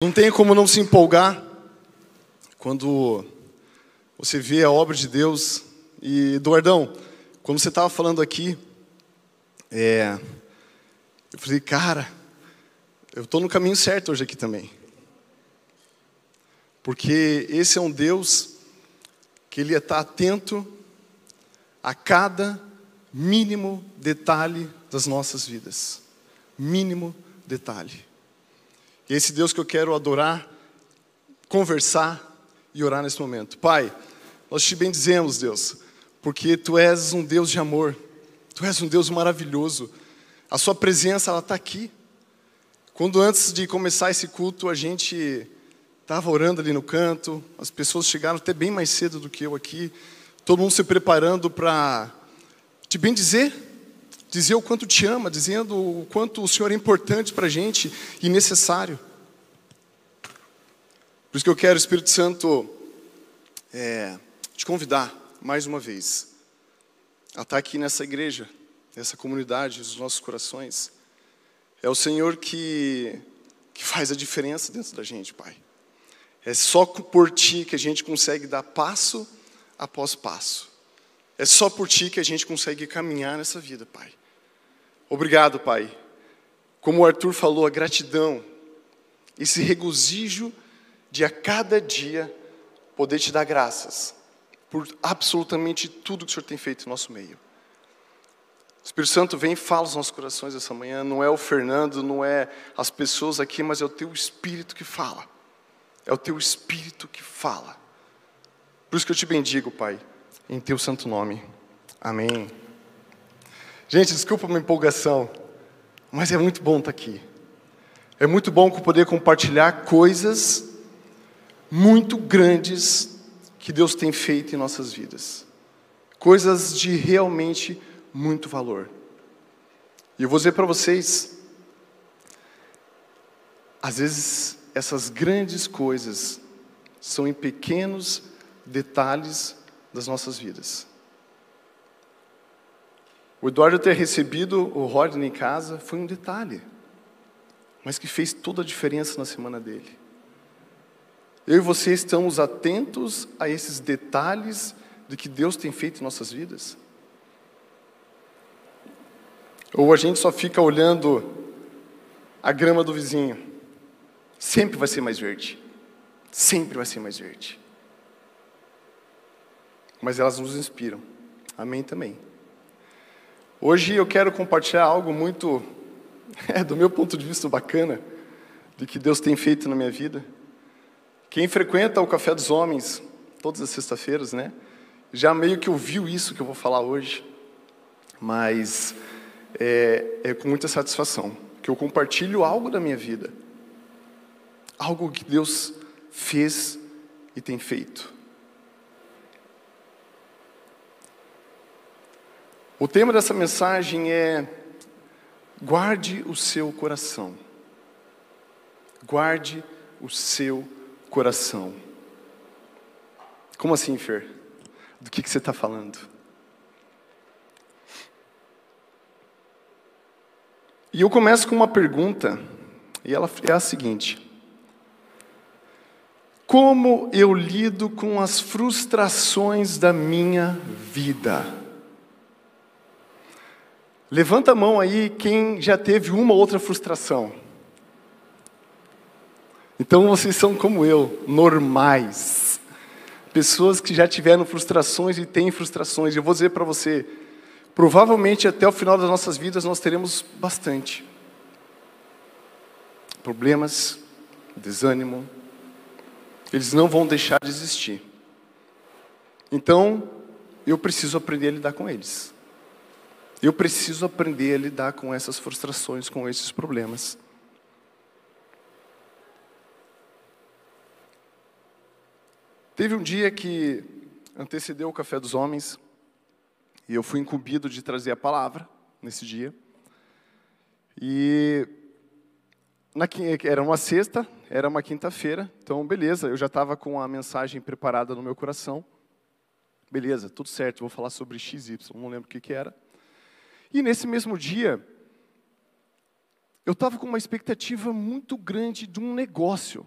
Não tem como não se empolgar quando você vê a obra de Deus. E, Eduardão, quando você estava falando aqui, é, eu falei, cara, eu estou no caminho certo hoje aqui também. Porque esse é um Deus que Ele está atento a cada mínimo detalhe das nossas vidas. Mínimo detalhe. E esse Deus que eu quero adorar, conversar e orar nesse momento. Pai, nós te bendizemos, Deus, porque Tu és um Deus de amor, Tu és um Deus maravilhoso. A Sua presença, ela está aqui. Quando antes de começar esse culto, a gente estava orando ali no canto, as pessoas chegaram até bem mais cedo do que eu aqui, todo mundo se preparando para te bendizer, dizer o quanto te ama, dizendo o quanto o Senhor é importante para a gente e necessário. Por isso que eu quero, Espírito Santo, é, te convidar mais uma vez a estar aqui nessa igreja, nessa comunidade, nos nossos corações. É o Senhor que, que faz a diferença dentro da gente, Pai. É só por Ti que a gente consegue dar passo após passo. É só por Ti que a gente consegue caminhar nessa vida, Pai. Obrigado, Pai. Como o Arthur falou, a gratidão, esse regozijo de a cada dia poder te dar graças por absolutamente tudo que o Senhor tem feito no nosso meio. O Espírito Santo vem e fala aos nossos corações essa manhã. Não é o Fernando, não é as pessoas aqui, mas é o teu Espírito que fala. É o teu Espírito que fala. Por isso que eu te bendigo, Pai, em teu santo nome. Amém. Gente, desculpa a minha empolgação, mas é muito bom estar aqui. É muito bom poder compartilhar coisas muito grandes que Deus tem feito em nossas vidas. Coisas de realmente muito valor. E eu vou dizer para vocês, às vezes essas grandes coisas são em pequenos detalhes das nossas vidas. O Eduardo ter recebido o Rodney em casa foi um detalhe, mas que fez toda a diferença na semana dele. Eu e você estamos atentos a esses detalhes do que Deus tem feito em nossas vidas? Ou a gente só fica olhando a grama do vizinho? Sempre vai ser mais verde. Sempre vai ser mais verde. Mas elas nos inspiram. Amém também. Hoje eu quero compartilhar algo muito, é, do meu ponto de vista, bacana, de que Deus tem feito na minha vida. Quem frequenta o Café dos Homens, todas as sextas-feiras, né? Já meio que ouviu isso que eu vou falar hoje, mas é, é com muita satisfação que eu compartilho algo da minha vida, algo que Deus fez e tem feito. O tema dessa mensagem é guarde o seu coração. Guarde o seu coração. Como assim, Fer? Do que, que você está falando? E eu começo com uma pergunta, e ela é a seguinte: Como eu lido com as frustrações da minha vida? Levanta a mão aí quem já teve uma ou outra frustração. Então vocês são como eu, normais. Pessoas que já tiveram frustrações e têm frustrações. Eu vou dizer para você, provavelmente até o final das nossas vidas nós teremos bastante. Problemas, desânimo, eles não vão deixar de existir. Então, eu preciso aprender a lidar com eles. Eu preciso aprender a lidar com essas frustrações, com esses problemas. Teve um dia que antecedeu o café dos homens e eu fui incumbido de trazer a palavra nesse dia. E na, era uma sexta, era uma quinta-feira, então beleza, eu já estava com a mensagem preparada no meu coração. Beleza, tudo certo, vou falar sobre XY, não lembro o que, que era. E nesse mesmo dia, eu estava com uma expectativa muito grande de um negócio,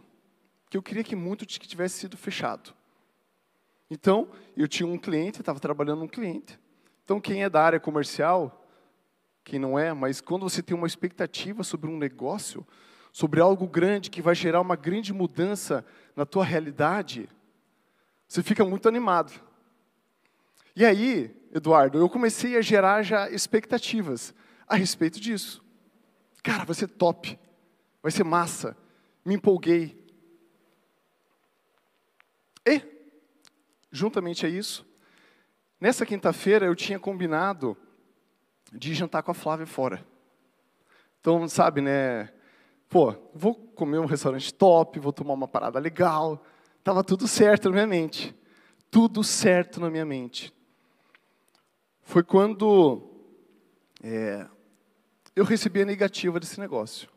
que eu queria que muito tivesse sido fechado. Então, eu tinha um cliente, estava trabalhando um cliente. Então, quem é da área comercial, quem não é, mas quando você tem uma expectativa sobre um negócio, sobre algo grande que vai gerar uma grande mudança na tua realidade, você fica muito animado. E aí, Eduardo, eu comecei a gerar já expectativas a respeito disso. Cara, vai ser top, vai ser massa. Me empolguei. E, juntamente a isso, nessa quinta-feira eu tinha combinado de jantar com a Flávia fora. Então, sabe, né? Pô, vou comer um restaurante top, vou tomar uma parada legal. Tava tudo certo na minha mente. Tudo certo na minha mente. Foi quando é, eu recebi a negativa desse negócio.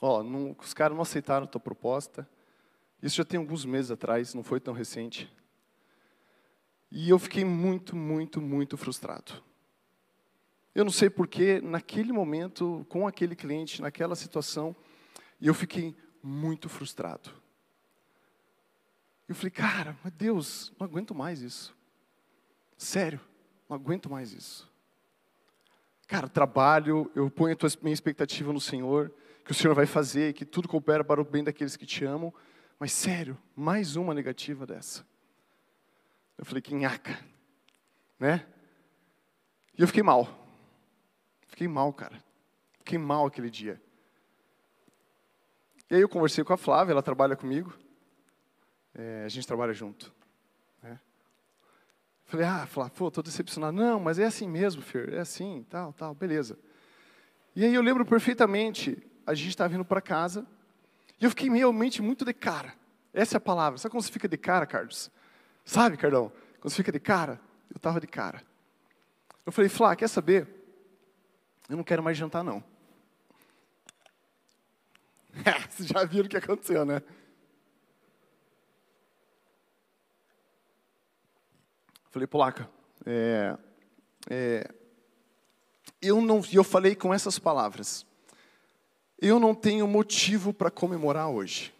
Ó, não, os caras não aceitaram a tua proposta. Isso já tem alguns meses atrás, não foi tão recente. E eu fiquei muito, muito, muito frustrado. Eu não sei porquê, naquele momento, com aquele cliente, naquela situação, eu fiquei muito frustrado. Eu falei, cara, mas Deus, não aguento mais isso. Sério, não aguento mais isso. Cara, trabalho, eu ponho a minha expectativa no Senhor, que o Senhor vai fazer, que tudo coopera para o bem daqueles que te amam. Mas sério, mais uma negativa dessa. Eu falei, que nhaca, né? E eu fiquei mal. Fiquei mal, cara. Fiquei mal aquele dia. E aí eu conversei com a Flávia, ela trabalha comigo. É, a gente trabalha junto. Falei, ah, Flávia, pô, tô decepcionado. Não, mas é assim mesmo, Fer, é assim, tal, tal, beleza. E aí eu lembro perfeitamente, a gente estava vindo para casa, e eu fiquei realmente muito de cara. Essa é a palavra. Sabe quando você fica de cara, Carlos? Sabe, Cardão? Quando você fica de cara? Eu estava de cara. Eu falei, Flá, quer saber? Eu não quero mais jantar, não. Vocês já viram o que aconteceu, né? Falei, Polaca, é, é, eu não, eu falei com essas palavras. Eu não tenho motivo para comemorar hoje.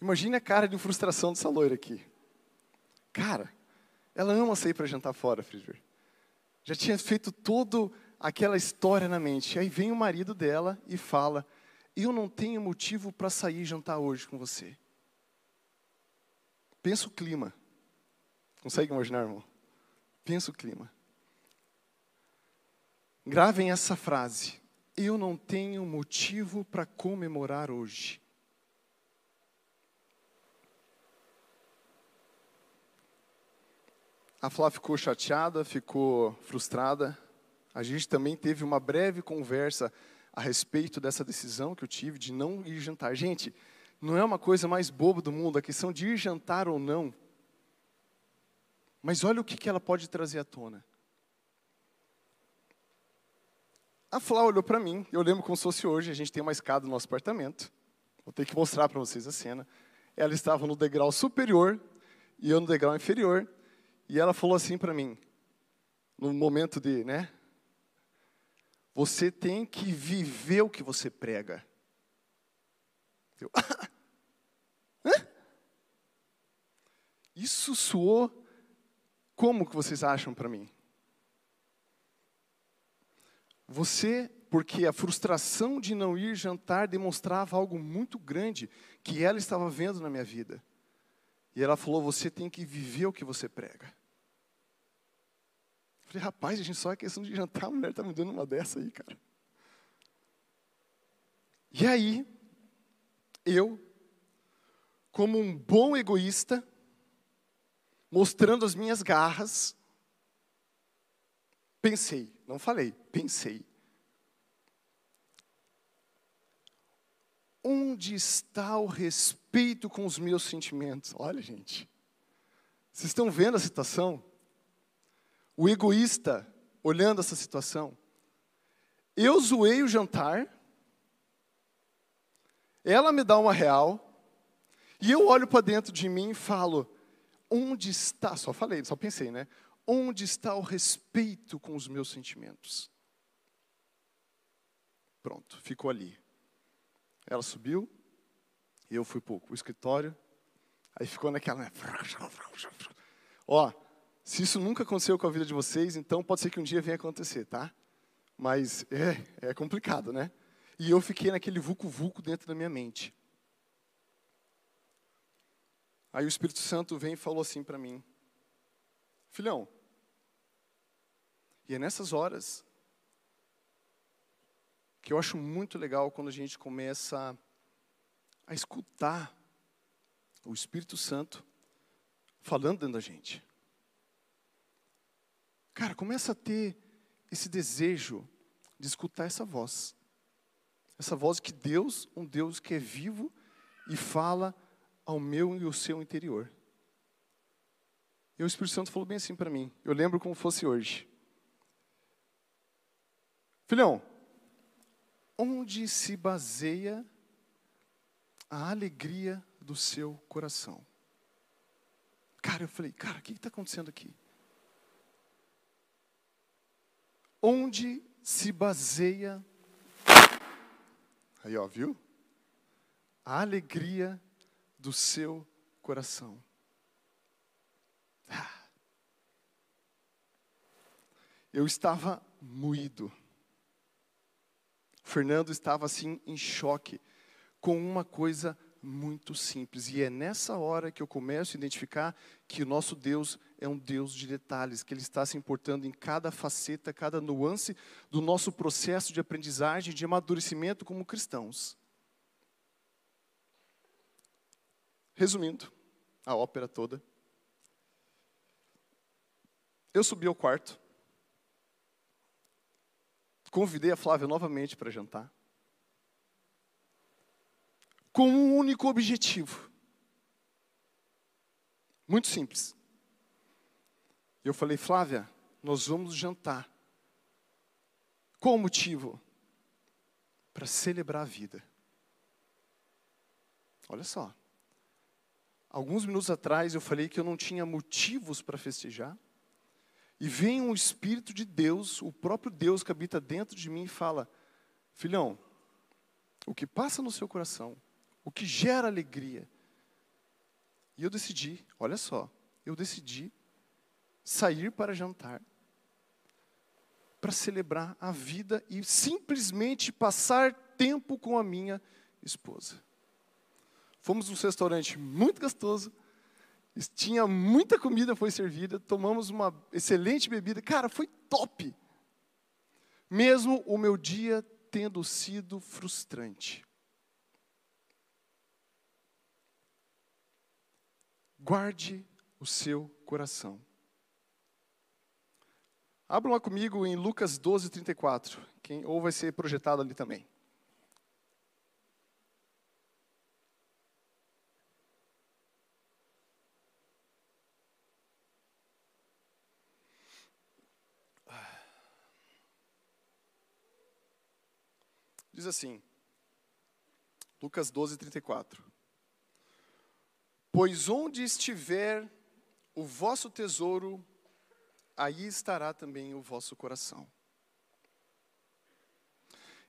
Imagine a cara de frustração dessa loira aqui. Cara, ela ama sair para jantar fora, Friedrich. Já tinha feito toda aquela história na mente. Aí vem o marido dela e fala: Eu não tenho motivo para sair jantar hoje com você. Pensa o clima. Consegue imaginar, irmão? Pensa o clima. Gravem essa frase. Eu não tenho motivo para comemorar hoje. A Flá ficou chateada, ficou frustrada. A gente também teve uma breve conversa a respeito dessa decisão que eu tive de não ir jantar. Gente, não é uma coisa mais boba do mundo a questão de ir jantar ou não. Mas olha o que ela pode trazer à tona. A Flá olhou para mim, eu lembro como se fosse hoje, a gente tem uma escada no nosso apartamento. Vou ter que mostrar para vocês a cena. Ela estava no degrau superior e eu no degrau inferior. E ela falou assim para mim, no momento de, né? Você tem que viver o que você prega. Eu? Isso soou como que vocês acham para mim? Você, porque a frustração de não ir jantar demonstrava algo muito grande que ela estava vendo na minha vida. E ela falou: Você tem que viver o que você prega. Eu falei: Rapaz, a gente só é questão de jantar, a mulher está me dando uma dessa aí, cara. E aí, eu, como um bom egoísta, mostrando as minhas garras, pensei, não falei, pensei. Onde está o respeito com os meus sentimentos? Olha, gente. Vocês estão vendo a situação? O egoísta olhando essa situação. Eu zoei o jantar. Ela me dá uma real. E eu olho para dentro de mim e falo: onde está? Só falei, só pensei, né? Onde está o respeito com os meus sentimentos? Pronto, ficou ali. Ela subiu, e eu fui para o escritório, aí ficou naquela. Né? Ó, se isso nunca aconteceu com a vida de vocês, então pode ser que um dia venha acontecer, tá? Mas é, é complicado, né? E eu fiquei naquele vulco-vulco dentro da minha mente. Aí o Espírito Santo vem e falou assim para mim: Filhão, e é nessas horas que eu acho muito legal quando a gente começa a escutar o Espírito Santo falando dentro da gente. Cara, começa a ter esse desejo de escutar essa voz. Essa voz que Deus, um Deus que é vivo e fala ao meu e ao seu interior. E o Espírito Santo falou bem assim para mim. Eu lembro como fosse hoje. Filhão, onde se baseia a alegria do seu coração? Cara, eu falei, cara, o que está acontecendo aqui? Onde se baseia. Aí, ó, viu? A alegria do seu coração. Ah. Eu estava moído. Fernando estava assim em choque com uma coisa muito simples. E é nessa hora que eu começo a identificar que o nosso Deus é um Deus de detalhes, que Ele está se importando em cada faceta, cada nuance do nosso processo de aprendizagem, de amadurecimento como cristãos. Resumindo a ópera toda, eu subi ao quarto, convidei a Flávia novamente para jantar com um único objetivo. Muito simples. Eu falei, Flávia, nós vamos jantar. Qual o motivo? Para celebrar a vida. Olha só. Alguns minutos atrás eu falei que eu não tinha motivos para festejar. E vem um Espírito de Deus, o próprio Deus que habita dentro de mim, e fala: Filhão, o que passa no seu coração o que gera alegria. E eu decidi, olha só, eu decidi sair para jantar, para celebrar a vida e simplesmente passar tempo com a minha esposa. Fomos num restaurante muito gostoso, tinha muita comida foi servida, tomamos uma excelente bebida, cara, foi top. Mesmo o meu dia tendo sido frustrante. Guarde o seu coração. Abra lá comigo em Lucas 12, 34. Quem, ou vai ser projetado ali também. Diz assim, Lucas 12, 34. Pois onde estiver o vosso tesouro, aí estará também o vosso coração.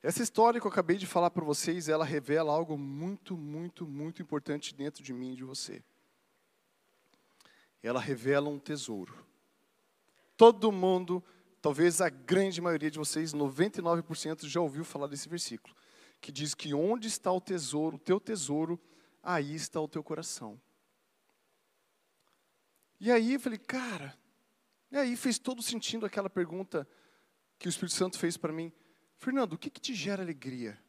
Essa história que eu acabei de falar para vocês, ela revela algo muito, muito, muito importante dentro de mim e de você. Ela revela um tesouro. Todo mundo, talvez a grande maioria de vocês, 99% já ouviu falar desse versículo, que diz que onde está o tesouro, o teu tesouro, aí está o teu coração. E aí eu falei, cara, e aí fez todo sentido aquela pergunta que o Espírito Santo fez para mim. Fernando, o que, que te gera alegria?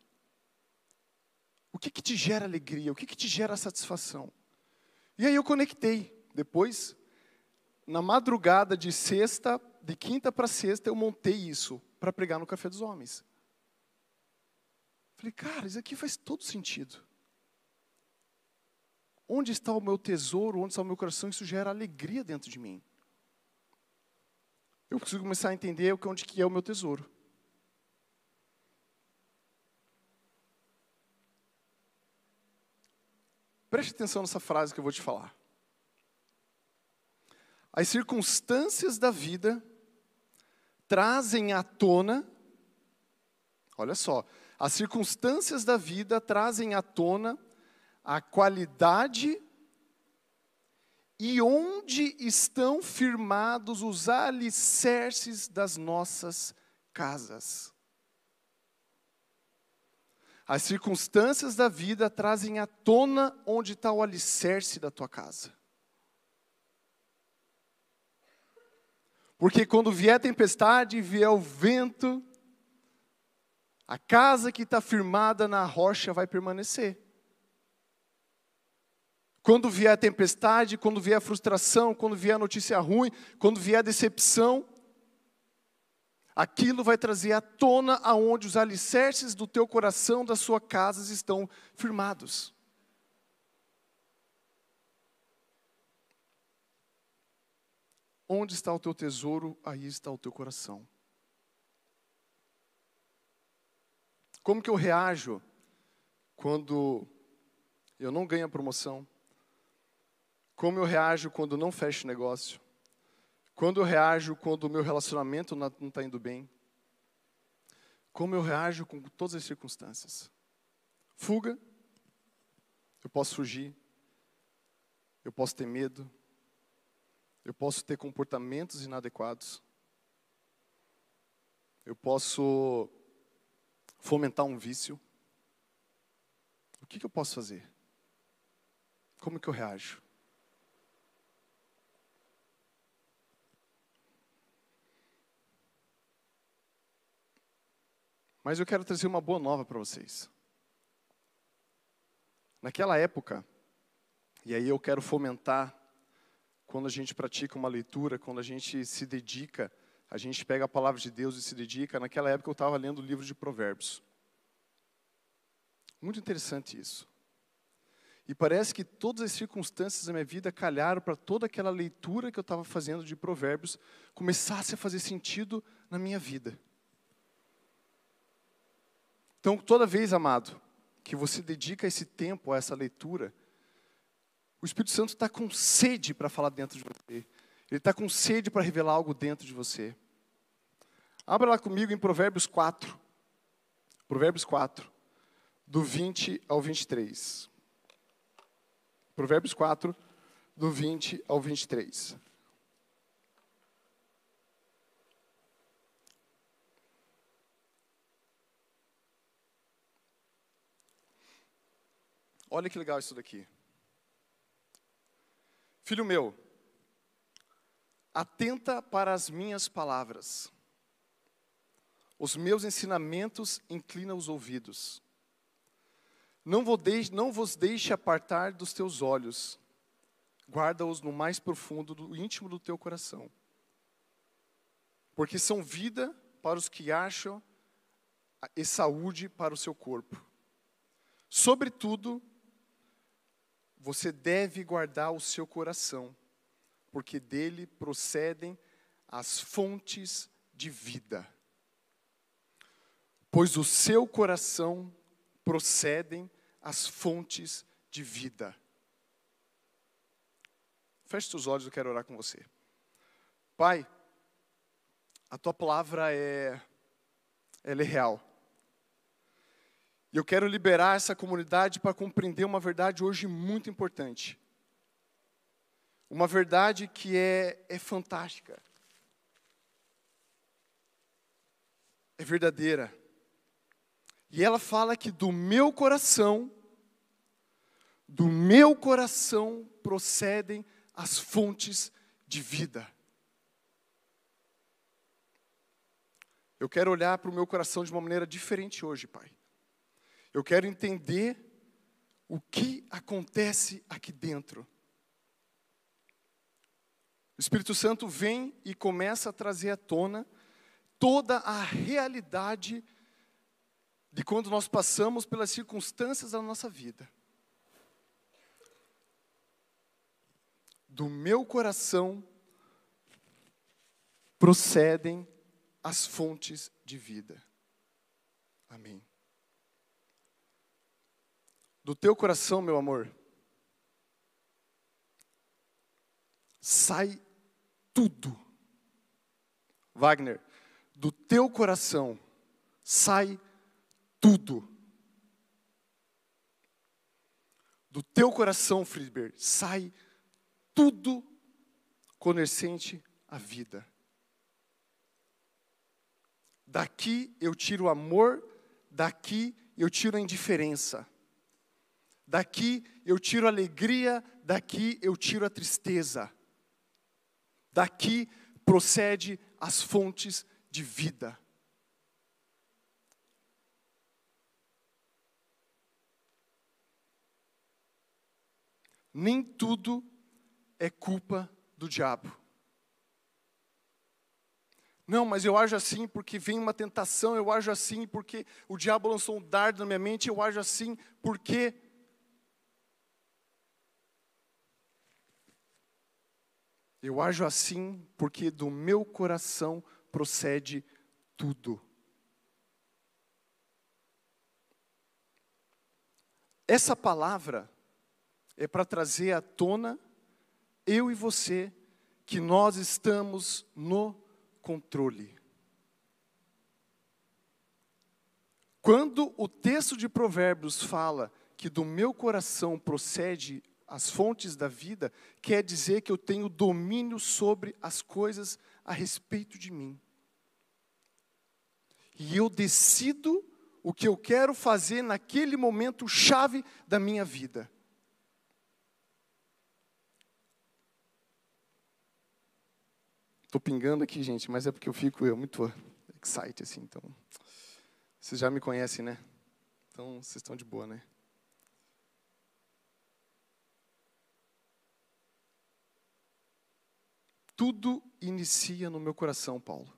O que, que te gera alegria? O que, que te gera satisfação? E aí eu conectei. Depois, na madrugada de sexta, de quinta para sexta, eu montei isso para pregar no Café dos Homens. Falei, cara, isso aqui faz todo sentido. Onde está o meu tesouro? Onde está o meu coração? Isso gera alegria dentro de mim. Eu preciso começar a entender onde que é o meu tesouro. Preste atenção nessa frase que eu vou te falar. As circunstâncias da vida trazem à tona, olha só, as circunstâncias da vida trazem à tona a qualidade e onde estão firmados os alicerces das nossas casas. As circunstâncias da vida trazem à tona onde está o alicerce da tua casa. Porque quando vier tempestade, vier o vento, a casa que está firmada na rocha vai permanecer. Quando vier a tempestade, quando vier a frustração, quando vier a notícia ruim, quando vier a decepção, aquilo vai trazer à tona aonde os alicerces do teu coração, da sua casa estão firmados. Onde está o teu tesouro, aí está o teu coração. Como que eu reajo quando eu não ganho a promoção? Como eu reajo quando não fecho negócio? Quando eu reajo quando o meu relacionamento não está indo bem? Como eu reajo com todas as circunstâncias? Fuga, eu posso fugir, eu posso ter medo, eu posso ter comportamentos inadequados, eu posso fomentar um vício. O que, que eu posso fazer? Como que eu reajo? Mas eu quero trazer uma boa nova para vocês. Naquela época, e aí eu quero fomentar, quando a gente pratica uma leitura, quando a gente se dedica, a gente pega a palavra de Deus e se dedica. Naquela época eu estava lendo o livro de Provérbios. Muito interessante isso. E parece que todas as circunstâncias da minha vida calharam para toda aquela leitura que eu estava fazendo de Provérbios começasse a fazer sentido na minha vida. Então, toda vez, amado, que você dedica esse tempo a essa leitura, o Espírito Santo está com sede para falar dentro de você. Ele está com sede para revelar algo dentro de você. Abra lá comigo em Provérbios 4. Provérbios 4, do 20 ao 23. Provérbios 4, do 20 ao 23. Olha que legal isso daqui. Filho meu, atenta para as minhas palavras. Os meus ensinamentos inclina os ouvidos. Não, não vos deixe apartar dos teus olhos. Guarda-os no mais profundo do íntimo do teu coração. Porque são vida para os que acham e saúde para o seu corpo. Sobretudo, você deve guardar o seu coração, porque dele procedem as fontes de vida. Pois do seu coração procedem as fontes de vida. Feche seus olhos, eu quero orar com você. Pai, a tua palavra é, ela é real. E eu quero liberar essa comunidade para compreender uma verdade hoje muito importante. Uma verdade que é, é fantástica. É verdadeira. E ela fala que do meu coração, do meu coração procedem as fontes de vida. Eu quero olhar para o meu coração de uma maneira diferente hoje, Pai. Eu quero entender o que acontece aqui dentro. O Espírito Santo vem e começa a trazer à tona toda a realidade de quando nós passamos pelas circunstâncias da nossa vida. Do meu coração procedem as fontes de vida. Amém do teu coração, meu amor, sai tudo. Wagner, do teu coração sai tudo. Do teu coração, Friedberg, sai tudo conhecente à vida. Daqui eu tiro o amor, daqui eu tiro a indiferença. Daqui eu tiro a alegria, daqui eu tiro a tristeza. Daqui procede as fontes de vida. Nem tudo é culpa do diabo. Não, mas eu ajo assim porque vem uma tentação, eu ajo assim porque o diabo lançou um dardo na minha mente, eu ajo assim porque. Eu ajo assim porque do meu coração procede tudo. Essa palavra é para trazer à tona, eu e você, que nós estamos no controle. Quando o texto de Provérbios fala que do meu coração procede as fontes da vida, quer dizer que eu tenho domínio sobre as coisas a respeito de mim. E eu decido o que eu quero fazer naquele momento chave da minha vida. Estou pingando aqui, gente, mas é porque eu fico eu, muito excited, assim, então. Vocês já me conhecem, né? Então, vocês estão de boa, né? Tudo inicia no meu coração, Paulo.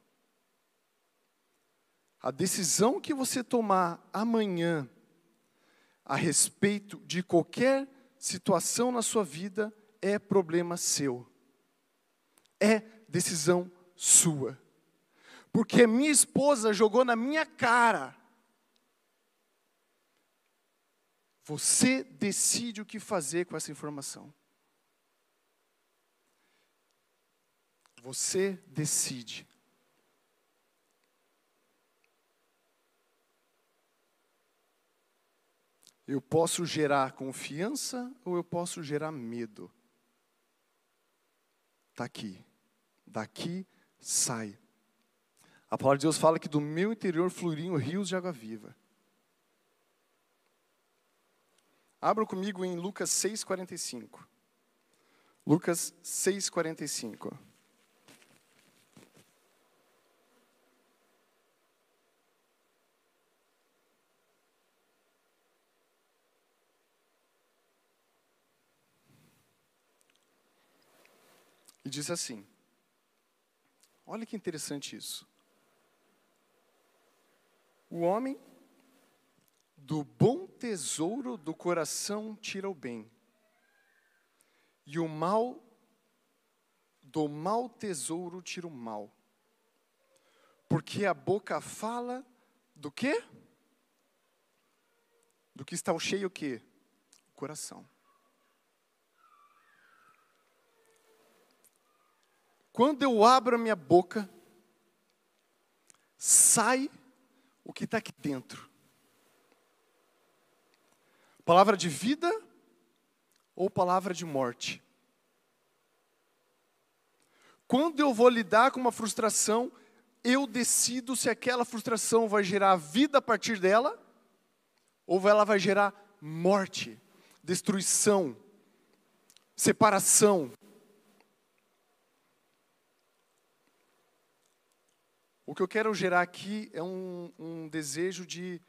A decisão que você tomar amanhã a respeito de qualquer situação na sua vida é problema seu. É decisão sua. Porque minha esposa jogou na minha cara. Você decide o que fazer com essa informação. Você decide. Eu posso gerar confiança ou eu posso gerar medo. Está aqui daqui sai. A palavra de Deus fala que do meu interior fluiriam rios de água viva. Abra comigo em Lucas 6,45. Lucas 6,45. E diz assim: Olha que interessante isso. O homem do bom tesouro do coração tira o bem, e o mal do mau tesouro tira o mal. Porque a boca fala do quê? Do que está cheio o quê? O coração. Quando eu abro a minha boca, sai o que está aqui dentro. Palavra de vida ou palavra de morte? Quando eu vou lidar com uma frustração, eu decido se aquela frustração vai gerar vida a partir dela ou ela vai gerar morte, destruição, separação, O que eu quero gerar aqui é um, um desejo de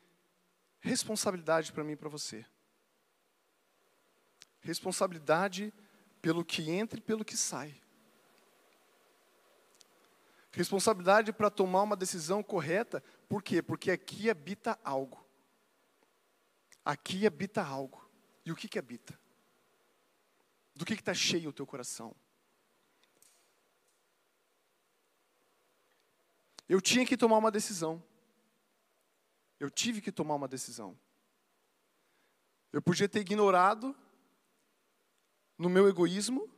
responsabilidade para mim e para você. Responsabilidade pelo que entra e pelo que sai. Responsabilidade para tomar uma decisão correta, por quê? Porque aqui habita algo. Aqui habita algo. E o que, que habita? Do que está cheio o teu coração? Eu tinha que tomar uma decisão. Eu tive que tomar uma decisão. Eu podia ter ignorado no meu egoísmo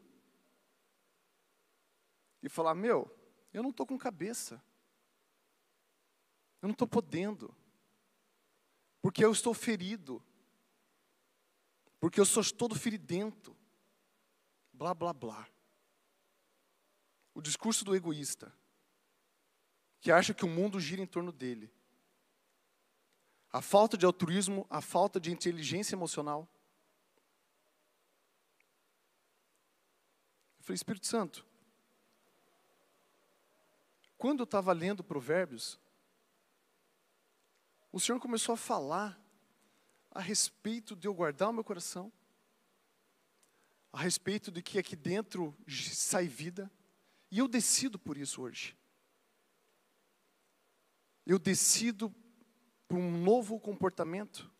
e falar: Meu, eu não estou com cabeça. Eu não estou podendo. Porque eu estou ferido. Porque eu sou todo feridento. Blá, blá, blá. O discurso do egoísta, que acha que o mundo gira em torno dele. A falta de altruísmo, a falta de inteligência emocional. Eu falei, Espírito Santo, quando eu estava lendo Provérbios, o Senhor começou a falar a respeito de eu guardar o meu coração, a respeito de que aqui dentro sai vida, e eu decido por isso hoje. Eu decido por um novo comportamento.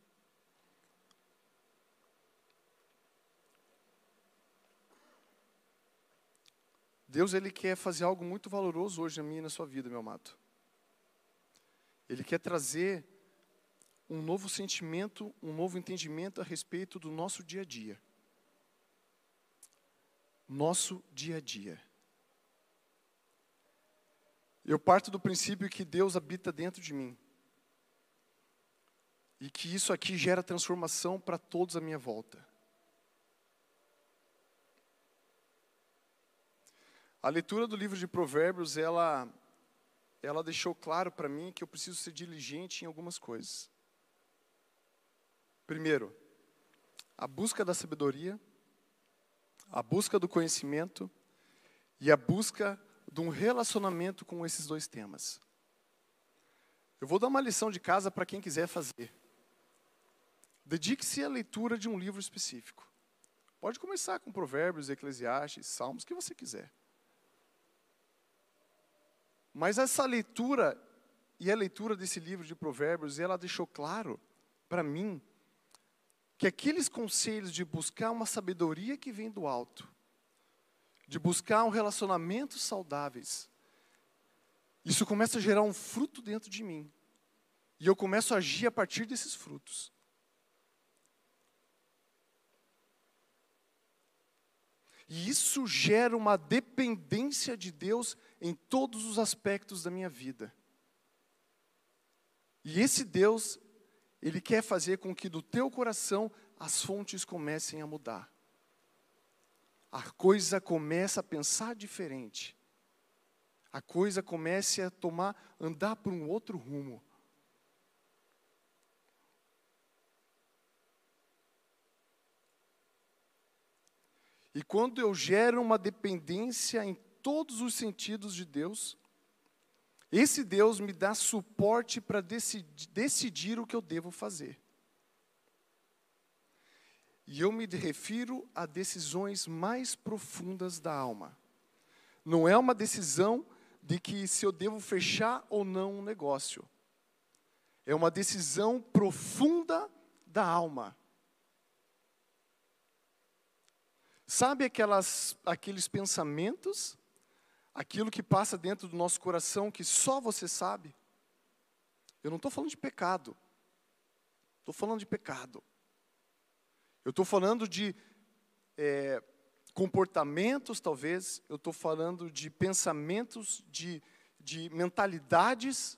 Deus ele quer fazer algo muito valoroso hoje na minha e na sua vida, meu amado. Ele quer trazer um novo sentimento, um novo entendimento a respeito do nosso dia a dia. Nosso dia a dia. Eu parto do princípio que Deus habita dentro de mim. E que isso aqui gera transformação para todos à minha volta. A leitura do livro de Provérbios, ela, ela deixou claro para mim que eu preciso ser diligente em algumas coisas. Primeiro, a busca da sabedoria, a busca do conhecimento e a busca de um relacionamento com esses dois temas. Eu vou dar uma lição de casa para quem quiser fazer. Dedique-se à leitura de um livro específico. Pode começar com Provérbios, Eclesiastes, Salmos, o que você quiser. Mas essa leitura e a leitura desse livro de Provérbios, ela deixou claro para mim que aqueles conselhos de buscar uma sabedoria que vem do alto, de buscar um relacionamentos saudáveis, isso começa a gerar um fruto dentro de mim. E eu começo a agir a partir desses frutos. E isso gera uma dependência de Deus em todos os aspectos da minha vida. E esse Deus, Ele quer fazer com que do teu coração as fontes comecem a mudar. A coisa começa a pensar diferente. A coisa comece a tomar, andar por um outro rumo. E quando eu gero uma dependência em todos os sentidos de Deus, esse Deus me dá suporte para decidir, decidir o que eu devo fazer. E eu me refiro a decisões mais profundas da alma. Não é uma decisão de que se eu devo fechar ou não um negócio. É uma decisão profunda da alma. Sabe aquelas, aqueles pensamentos, aquilo que passa dentro do nosso coração que só você sabe? Eu não estou falando de pecado. Estou falando de pecado. Eu estou falando de é, comportamentos, talvez. Eu estou falando de pensamentos, de, de mentalidades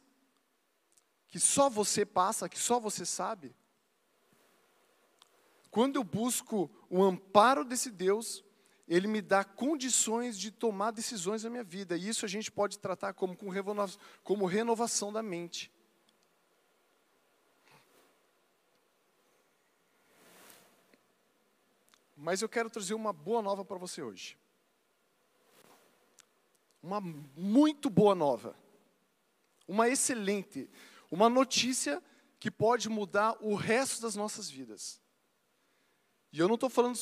que só você passa, que só você sabe. Quando eu busco o amparo desse Deus, ele me dá condições de tomar decisões na minha vida. E isso a gente pode tratar como, como renovação da mente. Mas eu quero trazer uma boa nova para você hoje. Uma muito boa nova. Uma excelente. Uma notícia que pode mudar o resto das nossas vidas. E eu não estou falando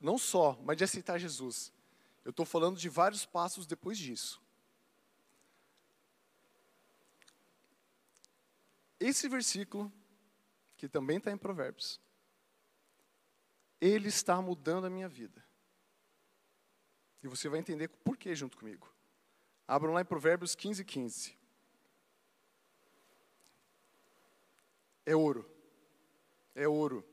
não só, mas de aceitar Jesus. Eu estou falando de vários passos depois disso. Esse versículo, que também está em Provérbios, ele está mudando a minha vida. E você vai entender por que junto comigo. Abram lá em Provérbios 15, 15. É ouro. É ouro.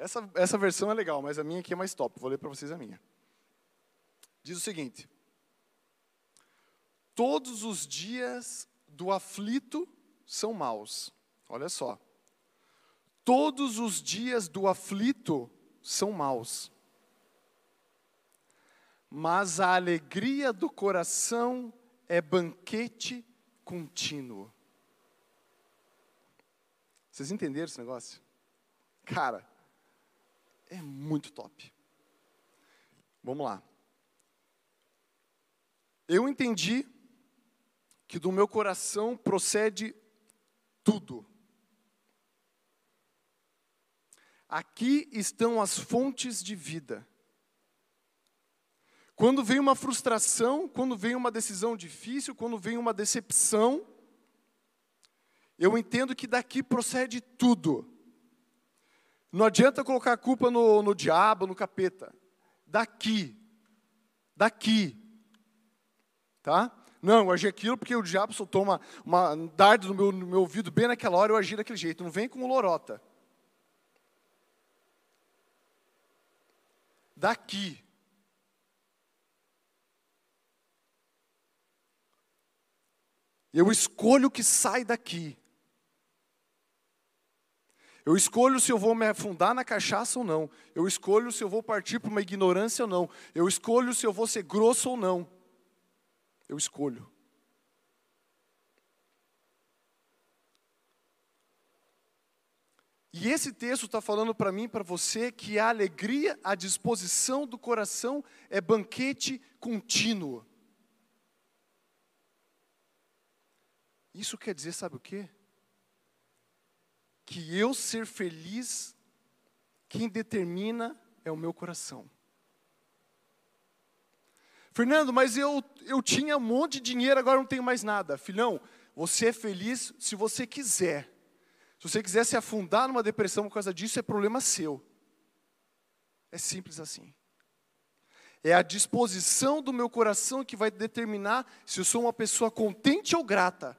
Essa, essa versão é legal, mas a minha aqui é mais top. Vou ler para vocês a minha. Diz o seguinte: Todos os dias do aflito são maus. Olha só. Todos os dias do aflito são maus. Mas a alegria do coração é banquete contínuo. Vocês entenderam esse negócio? Cara, é muito top. Vamos lá. Eu entendi que do meu coração procede tudo. Aqui estão as fontes de vida. Quando vem uma frustração, quando vem uma decisão difícil, quando vem uma decepção, eu entendo que daqui procede tudo. Não adianta colocar a culpa no, no diabo, no capeta. Daqui. Daqui. Tá? Não, eu agi aquilo porque o diabo soltou uma, uma um dardo no meu, no meu ouvido bem naquela hora, eu agi daquele jeito. Não vem com lorota. Daqui. Eu escolho o que sai daqui. Eu escolho se eu vou me afundar na cachaça ou não. Eu escolho se eu vou partir para uma ignorância ou não. Eu escolho se eu vou ser grosso ou não. Eu escolho. E esse texto está falando para mim, para você, que a alegria, a disposição do coração é banquete contínuo. Isso quer dizer, sabe o quê? que eu ser feliz, quem determina é o meu coração. Fernando, mas eu, eu tinha um monte de dinheiro, agora não tenho mais nada. Filhão, você é feliz se você quiser. Se você quiser se afundar numa depressão por causa disso, é problema seu. É simples assim. É a disposição do meu coração que vai determinar se eu sou uma pessoa contente ou grata.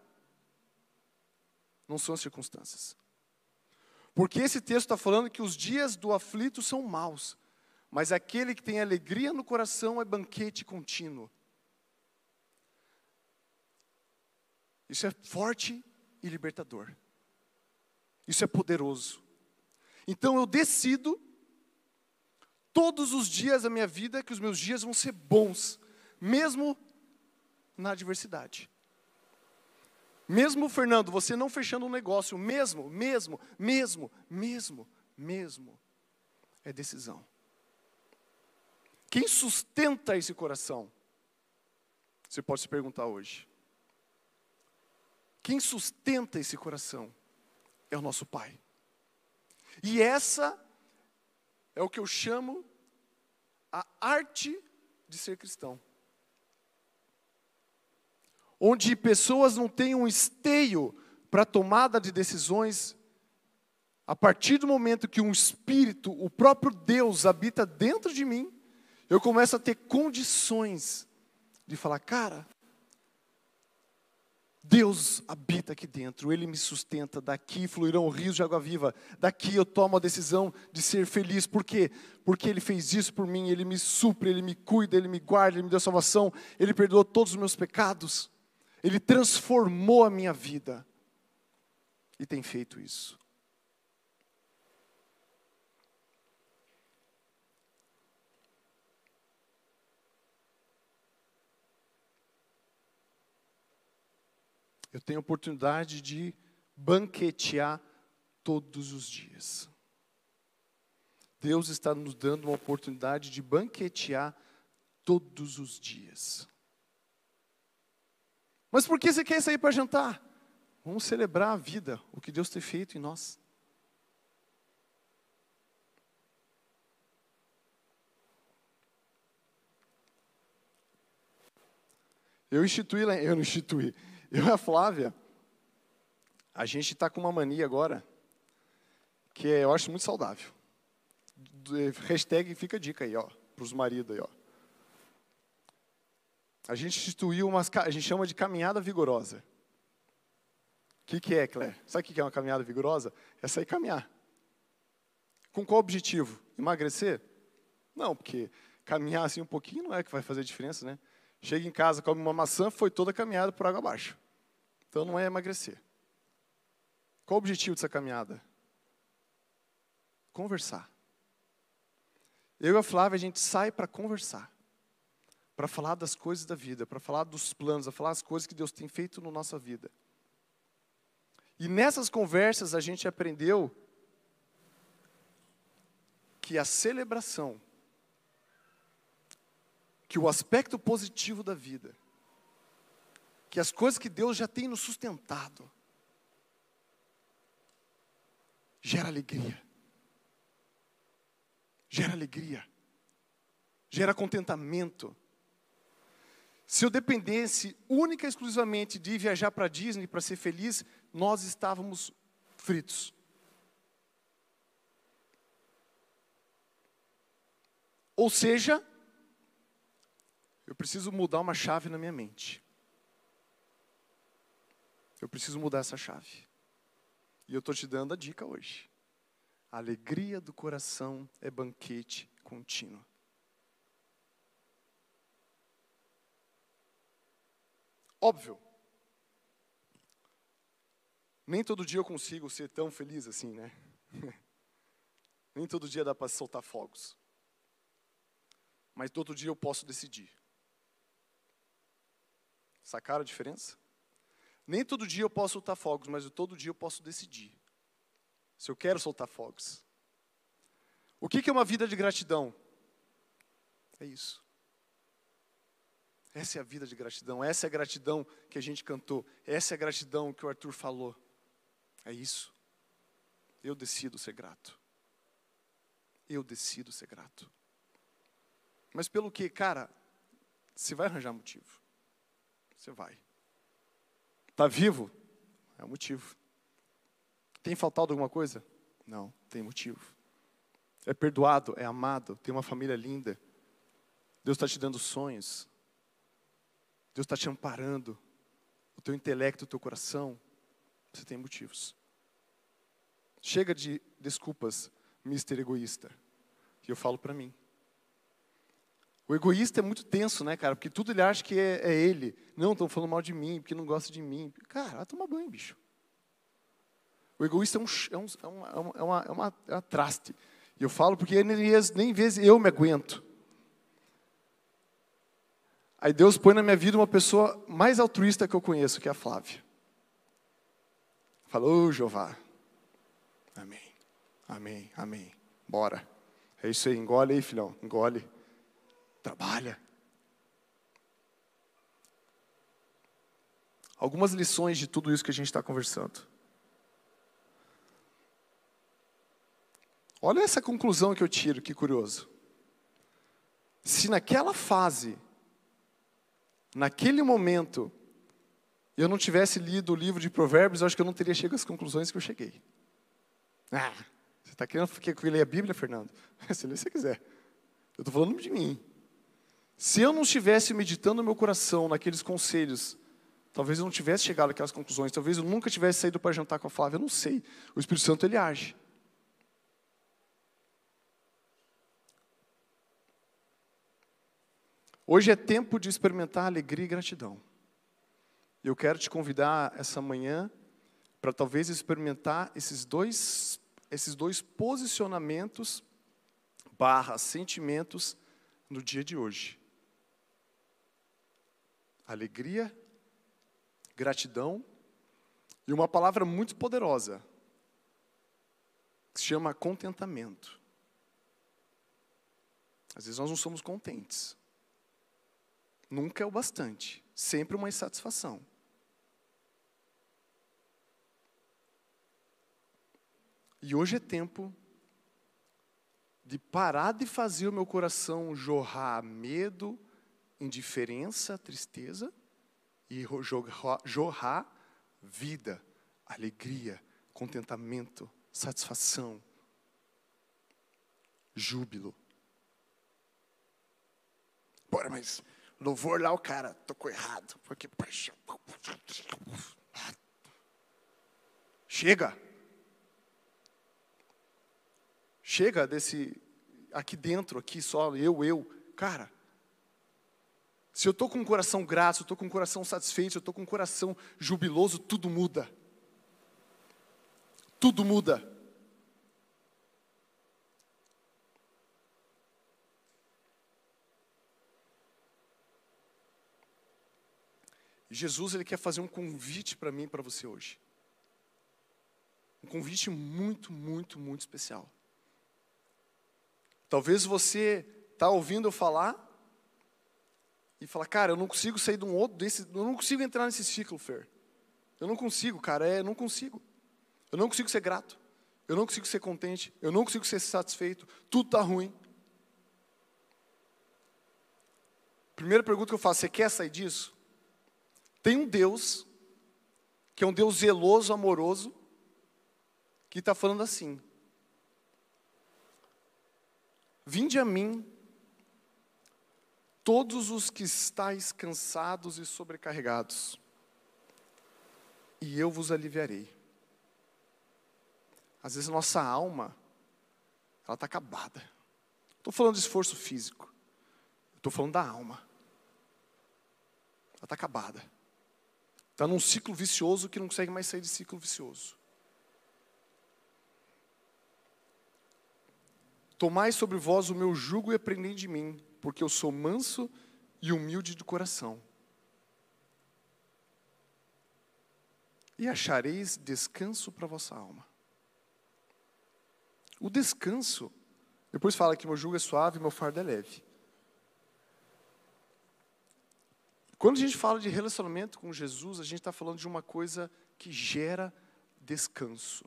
Não são as circunstâncias. Porque esse texto está falando que os dias do aflito são maus, mas aquele que tem alegria no coração é banquete contínuo. Isso é forte e libertador. Isso é poderoso. Então eu decido todos os dias da minha vida que os meus dias vão ser bons, mesmo na adversidade. Mesmo, Fernando, você não fechando um negócio, mesmo, mesmo, mesmo, mesmo, mesmo, é decisão. Quem sustenta esse coração? Você pode se perguntar hoje. Quem sustenta esse coração é o nosso Pai. E essa é o que eu chamo a arte de ser cristão onde pessoas não têm um esteio para tomada de decisões, a partir do momento que um espírito, o próprio Deus, habita dentro de mim, eu começo a ter condições de falar, cara, Deus habita aqui dentro, Ele me sustenta, daqui fluirão rios de água viva, daqui eu tomo a decisão de ser feliz, por quê? Porque Ele fez isso por mim, Ele me supre, Ele me cuida, Ele me guarda, Ele me deu salvação, Ele perdoou todos os meus pecados. Ele transformou a minha vida e tem feito isso. Eu tenho a oportunidade de banquetear todos os dias. Deus está nos dando uma oportunidade de banquetear todos os dias. Mas por que você quer sair para jantar? Vamos celebrar a vida, o que Deus tem feito em nós. Eu instituí, eu não instituí, eu e a Flávia, a gente está com uma mania agora, que é, eu acho muito saudável. Hashtag fica dica aí, ó, para os maridos aí, ó. A gente instituiu umas, a gente chama de caminhada vigorosa. O que, que é, Claire? Sabe o que é uma caminhada vigorosa? É sair caminhar. Com qual objetivo? Emagrecer? Não, porque caminhar assim um pouquinho não é que vai fazer diferença, né? Chega em casa, come uma maçã, foi toda caminhada por água abaixo. Então não é emagrecer. Qual o objetivo dessa caminhada? Conversar. Eu e a Flávia, a gente sai para conversar. Para falar das coisas da vida, para falar dos planos, para falar das coisas que Deus tem feito na nossa vida. E nessas conversas a gente aprendeu que a celebração que o aspecto positivo da vida, que as coisas que Deus já tem nos sustentado, gera alegria. Gera alegria. Gera contentamento. Se eu dependesse única e exclusivamente de viajar para Disney para ser feliz, nós estávamos fritos. Ou seja, eu preciso mudar uma chave na minha mente. Eu preciso mudar essa chave. E eu estou te dando a dica hoje. A alegria do coração é banquete contínuo. Óbvio. Nem todo dia eu consigo ser tão feliz assim, né? Nem todo dia dá para soltar fogos. Mas todo dia eu posso decidir. Sacaram a diferença? Nem todo dia eu posso soltar fogos, mas todo dia eu posso decidir se eu quero soltar fogos. O que é uma vida de gratidão? É isso. Essa é a vida de gratidão, essa é a gratidão que a gente cantou, essa é a gratidão que o Arthur falou. É isso. Eu decido ser grato. Eu decido ser grato. Mas pelo que, cara, você vai arranjar motivo. Você vai. Está vivo? É o motivo. Tem faltado alguma coisa? Não, tem motivo. É perdoado, é amado, tem uma família linda. Deus está te dando sonhos. Deus está te amparando. O teu intelecto, o teu coração. Você tem motivos. Chega de desculpas, mister egoísta. E eu falo para mim. O egoísta é muito tenso, né, cara? Porque tudo ele acha que é, é ele. Não, estão falando mal de mim, porque não gosta de mim. Cara, vai tomar banho, bicho. O egoísta é, um, é, um, é, uma, é, uma, é, uma, é uma traste. E eu falo porque nem, nem vezes eu me aguento. Aí Deus põe na minha vida uma pessoa mais altruísta que eu conheço, que é a Flávia. Falou, oh, Jeová. Amém. Amém. Amém. Bora. É isso aí, engole aí, filhão. Engole. Trabalha. Algumas lições de tudo isso que a gente está conversando. Olha essa conclusão que eu tiro, que curioso. Se naquela fase, naquele momento, eu não tivesse lido o livro de Provérbios, eu acho que eu não teria chegado às conclusões que eu cheguei. Ah, você está querendo que eu leia a Bíblia, Fernando? Se você quiser. Eu estou falando de mim. Se eu não estivesse meditando no meu coração naqueles conselhos, talvez eu não tivesse chegado àquelas conclusões, talvez eu nunca tivesse saído para jantar com a Flávia, eu não sei. O Espírito Santo ele age. Hoje é tempo de experimentar alegria e gratidão. Eu quero te convidar essa manhã para talvez experimentar esses dois, esses dois posicionamentos barra sentimentos no dia de hoje alegria, gratidão e uma palavra muito poderosa que se chama contentamento. Às vezes nós não somos contentes. Nunca é o bastante, sempre uma insatisfação. E hoje é tempo de parar de fazer o meu coração jorrar medo, indiferença, tristeza e jorrar vida, alegria, contentamento, satisfação, júbilo. Bora, mas louvor lá o cara, tocou errado, porque chega. chega desse aqui dentro, aqui só eu, eu, cara. Se eu estou com um coração grato, se eu estou com um coração satisfeito, se eu estou com um coração jubiloso, tudo muda. Tudo muda. Jesus ele quer fazer um convite para mim e para você hoje. Um convite muito, muito, muito especial. Talvez você está ouvindo eu falar e fala, cara, eu não consigo sair de um outro desse, eu não consigo entrar nesse ciclo, Fer. Eu não consigo, cara, é, eu não consigo. Eu não consigo ser grato. Eu não consigo ser contente. Eu não consigo ser satisfeito. Tudo está ruim. Primeira pergunta que eu faço: você quer sair disso? Tem um Deus, que é um Deus zeloso, amoroso, que está falando assim: Vinde a mim, todos os que estáis cansados e sobrecarregados, e eu vos aliviarei. Às vezes nossa alma, ela está acabada. Estou falando de esforço físico, estou falando da alma. Ela está acabada. Está num ciclo vicioso que não consegue mais sair de ciclo vicioso. Tomai sobre vós o meu jugo e aprendei de mim, porque eu sou manso e humilde de coração. E achareis descanso para vossa alma. O descanso, depois fala que meu jugo é suave meu fardo é leve. Quando a gente fala de relacionamento com Jesus, a gente está falando de uma coisa que gera descanso.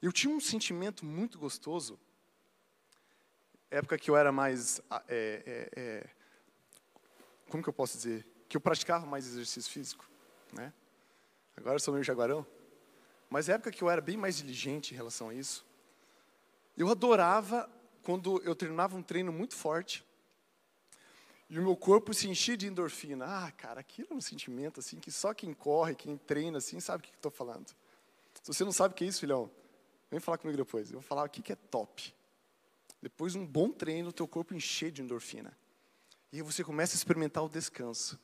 Eu tinha um sentimento muito gostoso, época que eu era mais. É, é, é, como que eu posso dizer? Que eu praticava mais exercício físico. Né? Agora eu sou meio jaguarão. Mas época que eu era bem mais diligente em relação a isso. Eu adorava quando eu treinava um treino muito forte e o meu corpo se enchia de endorfina. Ah, cara, aquilo é um sentimento assim que só quem corre, quem treina assim, sabe o que estou falando. Se você não sabe o que é isso, filhão, vem falar comigo depois. Eu vou falar o que é top. Depois um bom treino, o teu corpo encher de endorfina. E aí você começa a experimentar o descanso.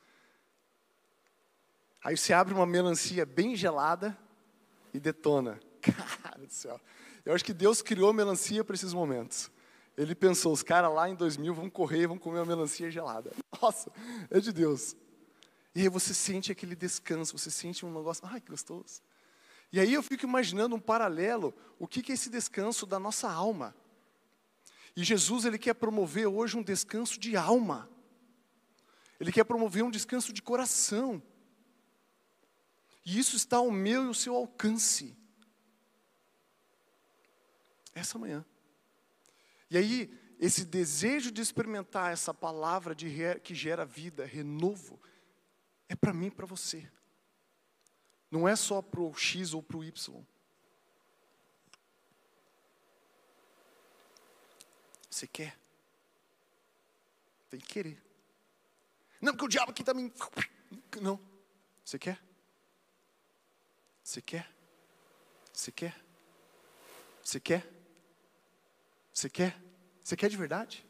Aí você abre uma melancia bem gelada e detona. Cara do céu. Eu acho que Deus criou a melancia para esses momentos. Ele pensou, os caras lá em 2000 vão correr, vão comer uma melancia gelada. Nossa, é de Deus. E aí você sente aquele descanso, você sente um negócio, ai que gostoso. E aí eu fico imaginando um paralelo, o que é esse descanso da nossa alma. E Jesus, ele quer promover hoje um descanso de alma. Ele quer promover um descanso de coração. E isso está ao meu e ao seu alcance. Essa manhã. E aí, esse desejo de experimentar essa palavra de, que gera vida, renovo, é para mim e para você. Não é só para o X ou para o Y. Você quer? Tem que querer. Não, porque o diabo aqui também. Não. Você quer? Você quer? Você quer? Você quer? Você quer? Você quer de verdade?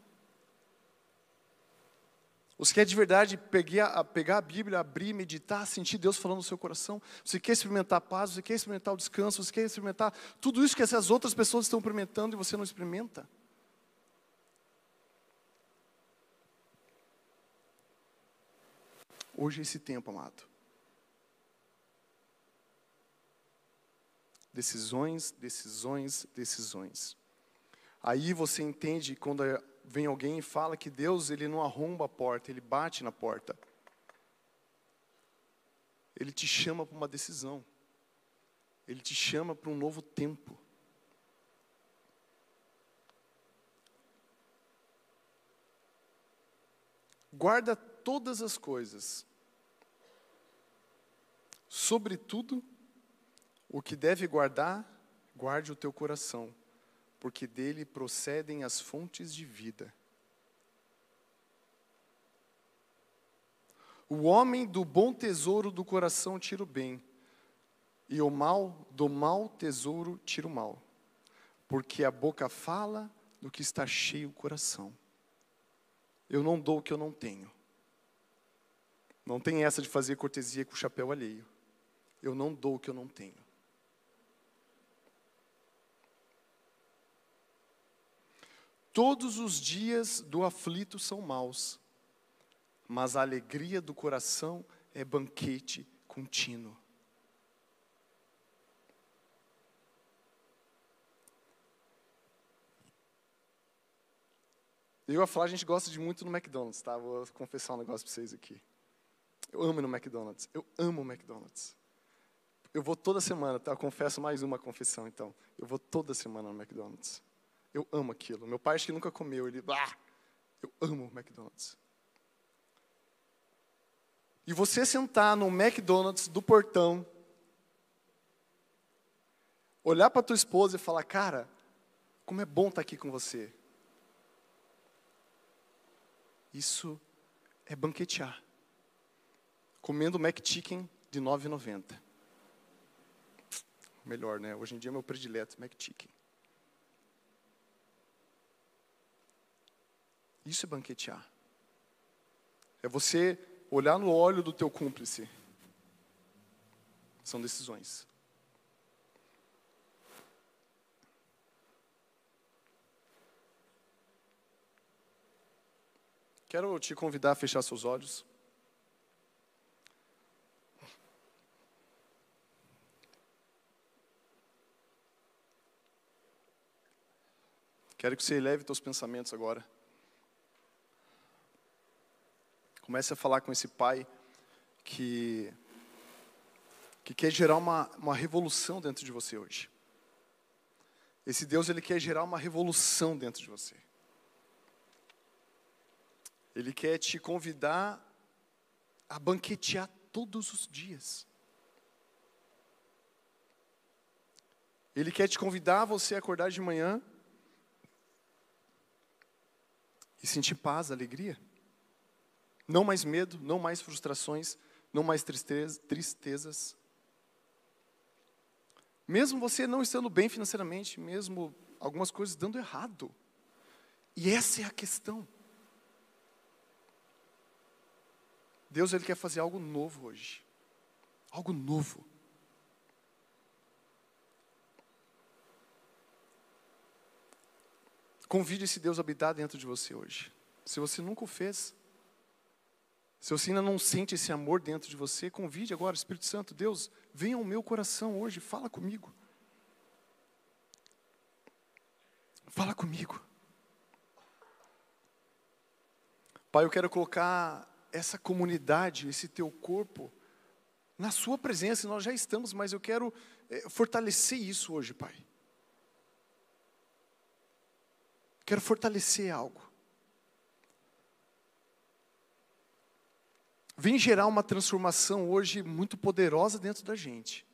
Você quer de verdade pegar, pegar a Bíblia, abrir, meditar, sentir Deus falando no seu coração? Você quer experimentar a paz? Você quer experimentar o descanso? Você quer experimentar tudo isso que essas outras pessoas estão experimentando e você não experimenta? Hoje é esse tempo, amado. Decisões, decisões, decisões. Aí você entende quando vem alguém e fala que Deus ele não arromba a porta, ele bate na porta. Ele te chama para uma decisão. Ele te chama para um novo tempo. Guarda todas as coisas. Sobretudo, o que deve guardar, guarde o teu coração porque dele procedem as fontes de vida. O homem do bom tesouro do coração tira o bem, E o mal, do mal tesouro tira o mal, porque a boca fala do que está cheio o coração. Eu não dou o que eu não tenho. Não tem essa de fazer cortesia com o chapéu alheio. Eu não dou o que eu não tenho. Todos os dias do aflito são maus, mas a alegria do coração é banquete contínuo. Eu e a Flá, a gente gosta de muito no McDonald's, tá? Vou confessar um negócio para vocês aqui. Eu amo no McDonald's. Eu amo o McDonald's. Eu vou toda semana, tá? Eu confesso mais uma confissão, então. Eu vou toda semana no McDonald's. Eu amo aquilo. Meu pai acho que nunca comeu. Ele, ah, eu amo McDonald's. E você sentar no McDonald's do portão, olhar para tua esposa e falar, cara, como é bom estar tá aqui com você. Isso é banquetear. Comendo McChicken de 9,90. Melhor, né? Hoje em dia é meu predileto, McChicken. Isso é banquetear. É você olhar no olho do teu cúmplice. São decisões. Quero te convidar a fechar seus olhos. Quero que você eleve teus pensamentos agora. Comece a falar com esse pai que, que quer gerar uma, uma revolução dentro de você hoje. Esse Deus, ele quer gerar uma revolução dentro de você. Ele quer te convidar a banquetear todos os dias. Ele quer te convidar a você acordar de manhã e sentir paz, alegria. Não mais medo, não mais frustrações, não mais tristezas. Mesmo você não estando bem financeiramente, mesmo algumas coisas dando errado. E essa é a questão. Deus ele quer fazer algo novo hoje. Algo novo. Convide esse Deus a habitar dentro de você hoje. Se você nunca o fez, se você ainda não sente esse amor dentro de você, convide agora, Espírito Santo, Deus, venha ao meu coração hoje, fala comigo. Fala comigo. Pai, eu quero colocar essa comunidade, esse teu corpo, na Sua presença, nós já estamos, mas eu quero é, fortalecer isso hoje, Pai. Quero fortalecer algo. Vem gerar uma transformação hoje muito poderosa dentro da gente,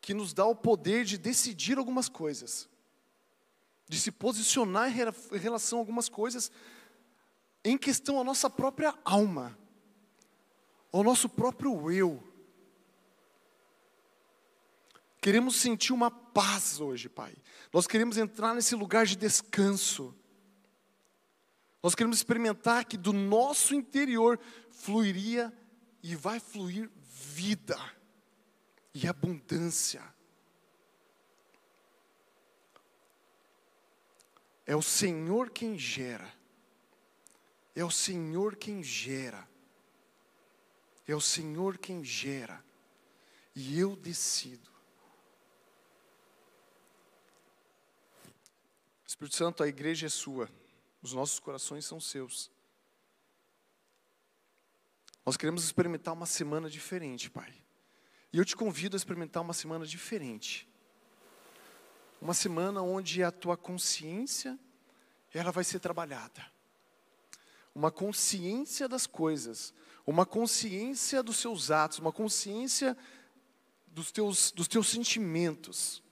que nos dá o poder de decidir algumas coisas, de se posicionar em relação a algumas coisas em questão a nossa própria alma, ao nosso próprio eu. Queremos sentir uma paz hoje, Pai. Nós queremos entrar nesse lugar de descanso. Nós queremos experimentar que do nosso interior fluiria e vai fluir vida e abundância. É o Senhor quem gera. É o Senhor quem gera. É o Senhor quem gera. E eu decido. Espírito Santo, a igreja é sua. Os nossos corações são seus. Nós queremos experimentar uma semana diferente, Pai. E eu te convido a experimentar uma semana diferente. Uma semana onde a tua consciência ela vai ser trabalhada uma consciência das coisas, uma consciência dos seus atos, uma consciência dos teus, dos teus sentimentos.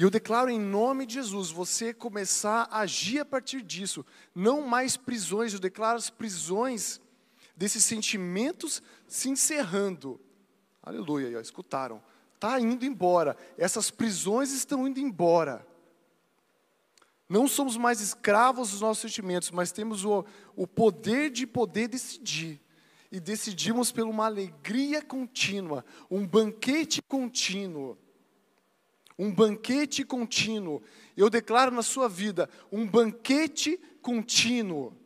E eu declaro em nome de Jesus, você começar a agir a partir disso, não mais prisões, eu declaro as prisões desses sentimentos se encerrando Aleluia, escutaram. Está indo embora. Essas prisões estão indo embora. Não somos mais escravos dos nossos sentimentos, mas temos o, o poder de poder decidir. E decidimos por uma alegria contínua, um banquete contínuo. Um banquete contínuo. Eu declaro na sua vida um banquete contínuo,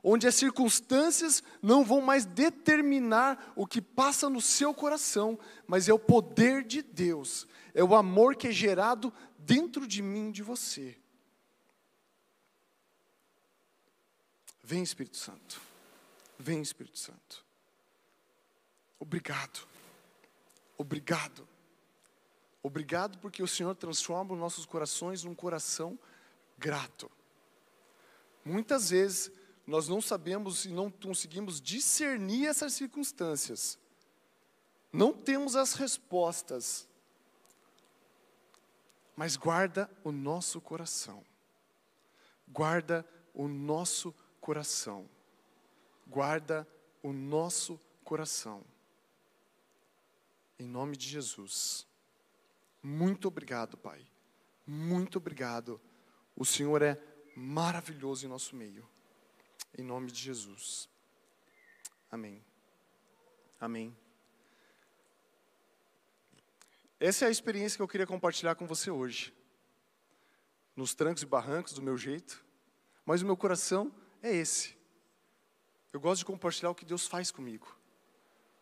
onde as circunstâncias não vão mais determinar o que passa no seu coração, mas é o poder de Deus, é o amor que é gerado dentro de mim, de você. Vem Espírito Santo. Vem Espírito Santo. Obrigado. Obrigado. Obrigado porque o Senhor transforma os nossos corações num coração grato. Muitas vezes nós não sabemos e não conseguimos discernir essas circunstâncias. Não temos as respostas. Mas guarda o nosso coração. Guarda o nosso coração. Guarda o nosso coração. Em nome de Jesus. Muito obrigado, Pai. Muito obrigado. O Senhor é maravilhoso em nosso meio. Em nome de Jesus. Amém. Amém. Essa é a experiência que eu queria compartilhar com você hoje. Nos trancos e barrancos, do meu jeito. Mas o meu coração é esse. Eu gosto de compartilhar o que Deus faz comigo.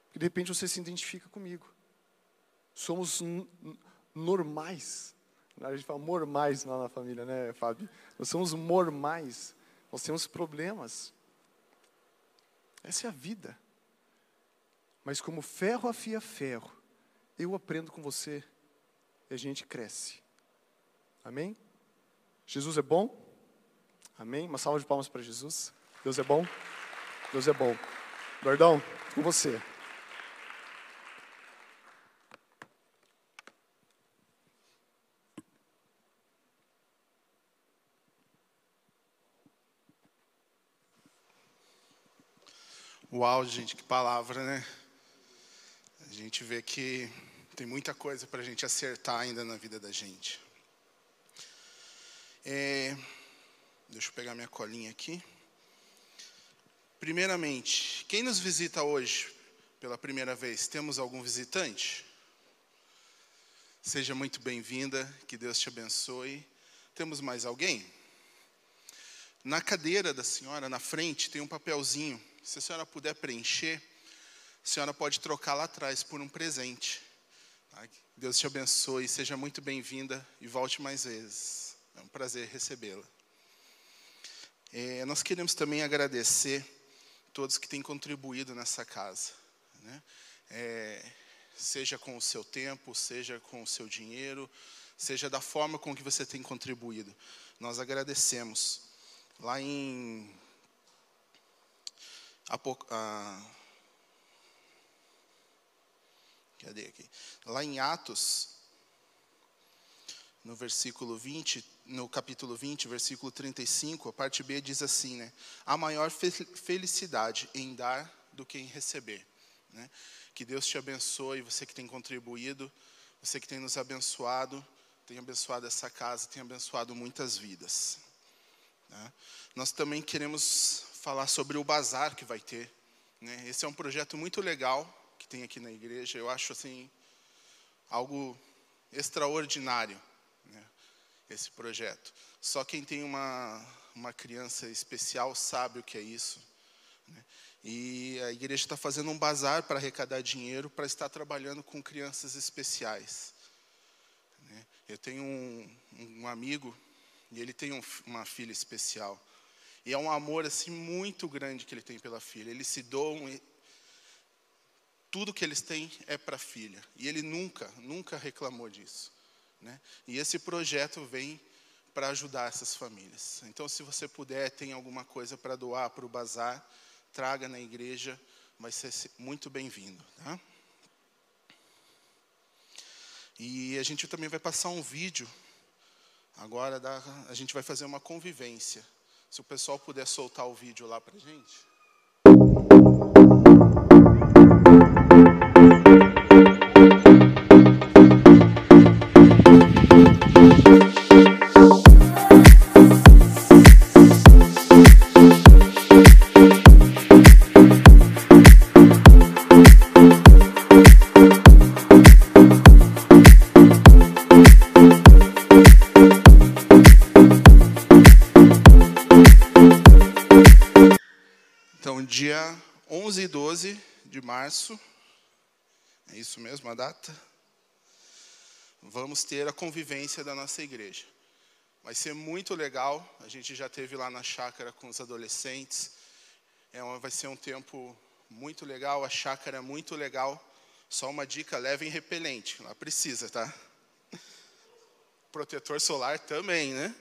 Porque de repente você se identifica comigo. Somos normais. A gente fala normais lá na família, né, Fábio? Nós somos normais. Nós temos problemas. Essa é a vida. Mas como ferro afia ferro, eu aprendo com você e a gente cresce. Amém? Jesus é bom? Amém? Uma salva de palmas para Jesus. Deus é bom? Deus é bom. Gordão, com você. Uau, gente, que palavra, né? A gente vê que tem muita coisa para a gente acertar ainda na vida da gente. É, Deixa eu pegar minha colinha aqui. Primeiramente, quem nos visita hoje pela primeira vez? Temos algum visitante? Seja muito bem-vinda, que Deus te abençoe. Temos mais alguém? Na cadeira da senhora, na frente, tem um papelzinho. Se a senhora puder preencher, a senhora pode trocar lá atrás por um presente. Tá? Deus te abençoe, seja muito bem-vinda e volte mais vezes. É um prazer recebê-la. É, nós queremos também agradecer todos que têm contribuído nessa casa, né? é, seja com o seu tempo, seja com o seu dinheiro, seja da forma com que você tem contribuído. Nós agradecemos. Lá em a, cadê aqui? Lá em Atos, no versículo 20, no capítulo 20, versículo 35, a parte B diz assim, né? Há maior felicidade em dar do que em receber. Né? Que Deus te abençoe, você que tem contribuído, você que tem nos abençoado, tem abençoado essa casa, tem abençoado muitas vidas. Né? Nós também queremos falar sobre o bazar que vai ter. Né? Esse é um projeto muito legal que tem aqui na igreja. Eu acho assim algo extraordinário esse projeto. Só quem tem uma, uma criança especial sabe o que é isso. Né? E a igreja está fazendo um bazar para arrecadar dinheiro para estar trabalhando com crianças especiais. Né? Eu tenho um, um, amigo e ele tem um, uma filha especial. E é um amor assim muito grande que ele tem pela filha. Eles se doam. Tudo que eles têm é para a filha. E ele nunca, nunca reclamou disso. Né? E esse projeto vem para ajudar essas famílias. Então, se você puder, tem alguma coisa para doar para o bazar, traga na igreja, vai ser muito bem-vindo. Tá? E a gente também vai passar um vídeo. Agora a gente vai fazer uma convivência. Se o pessoal puder soltar o vídeo lá para gente. 12 de março, é isso mesmo a data? Vamos ter a convivência da nossa igreja. Vai ser muito legal. A gente já teve lá na chácara com os adolescentes. É vai ser um tempo muito legal. A chácara é muito legal. Só uma dica: levem repelente. Lá precisa, tá? Protetor solar também, né?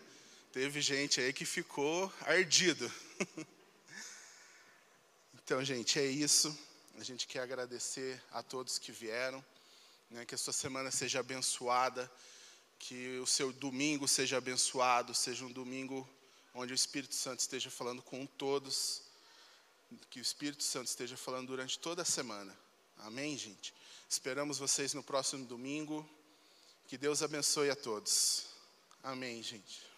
Teve gente aí que ficou ardido. Então, gente, é isso. A gente quer agradecer a todos que vieram. Né, que a sua semana seja abençoada. Que o seu domingo seja abençoado. Seja um domingo onde o Espírito Santo esteja falando com todos. Que o Espírito Santo esteja falando durante toda a semana. Amém, gente? Esperamos vocês no próximo domingo. Que Deus abençoe a todos. Amém, gente.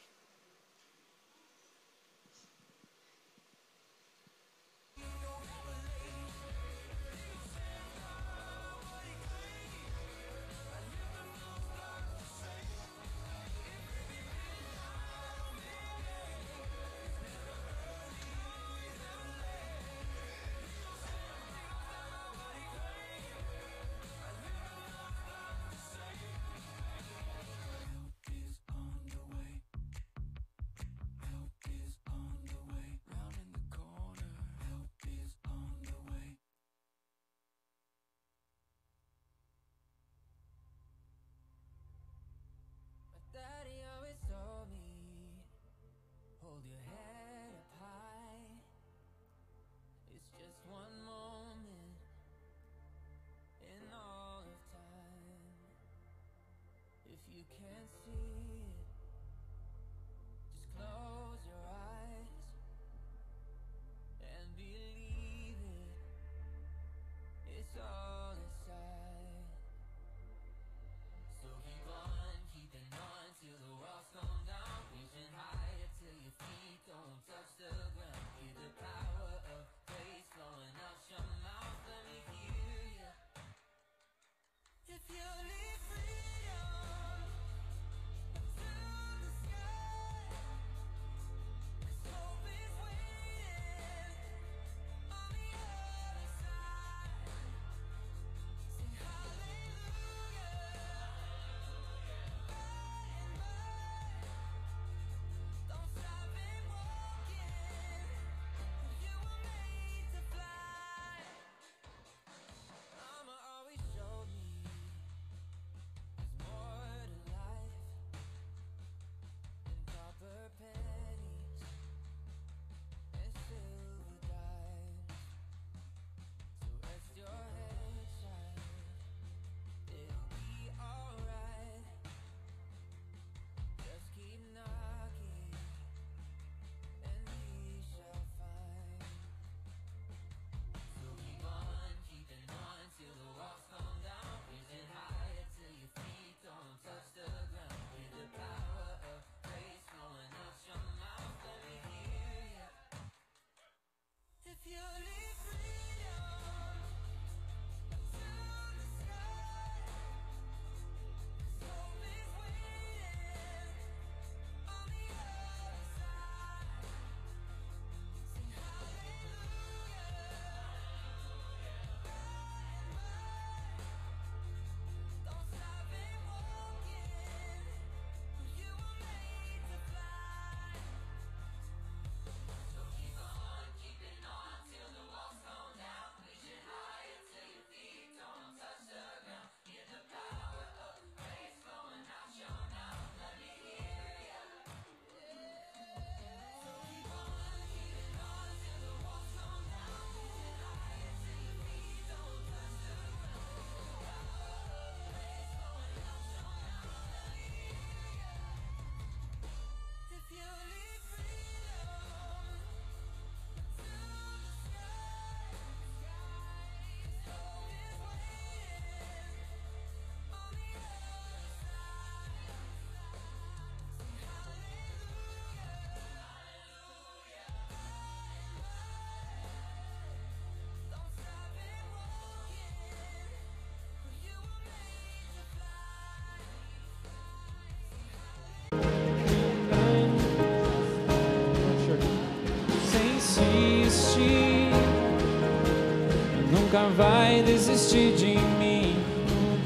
Nunca vai desistir de mim.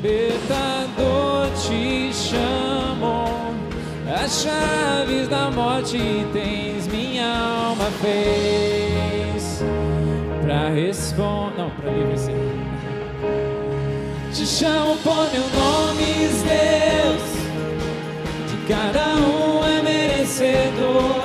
O te chamou, as chaves da morte tens, minha alma fez. Pra responder. Não, pra livre ser. Te chamo por meu nome, Deus. De cada um é merecedor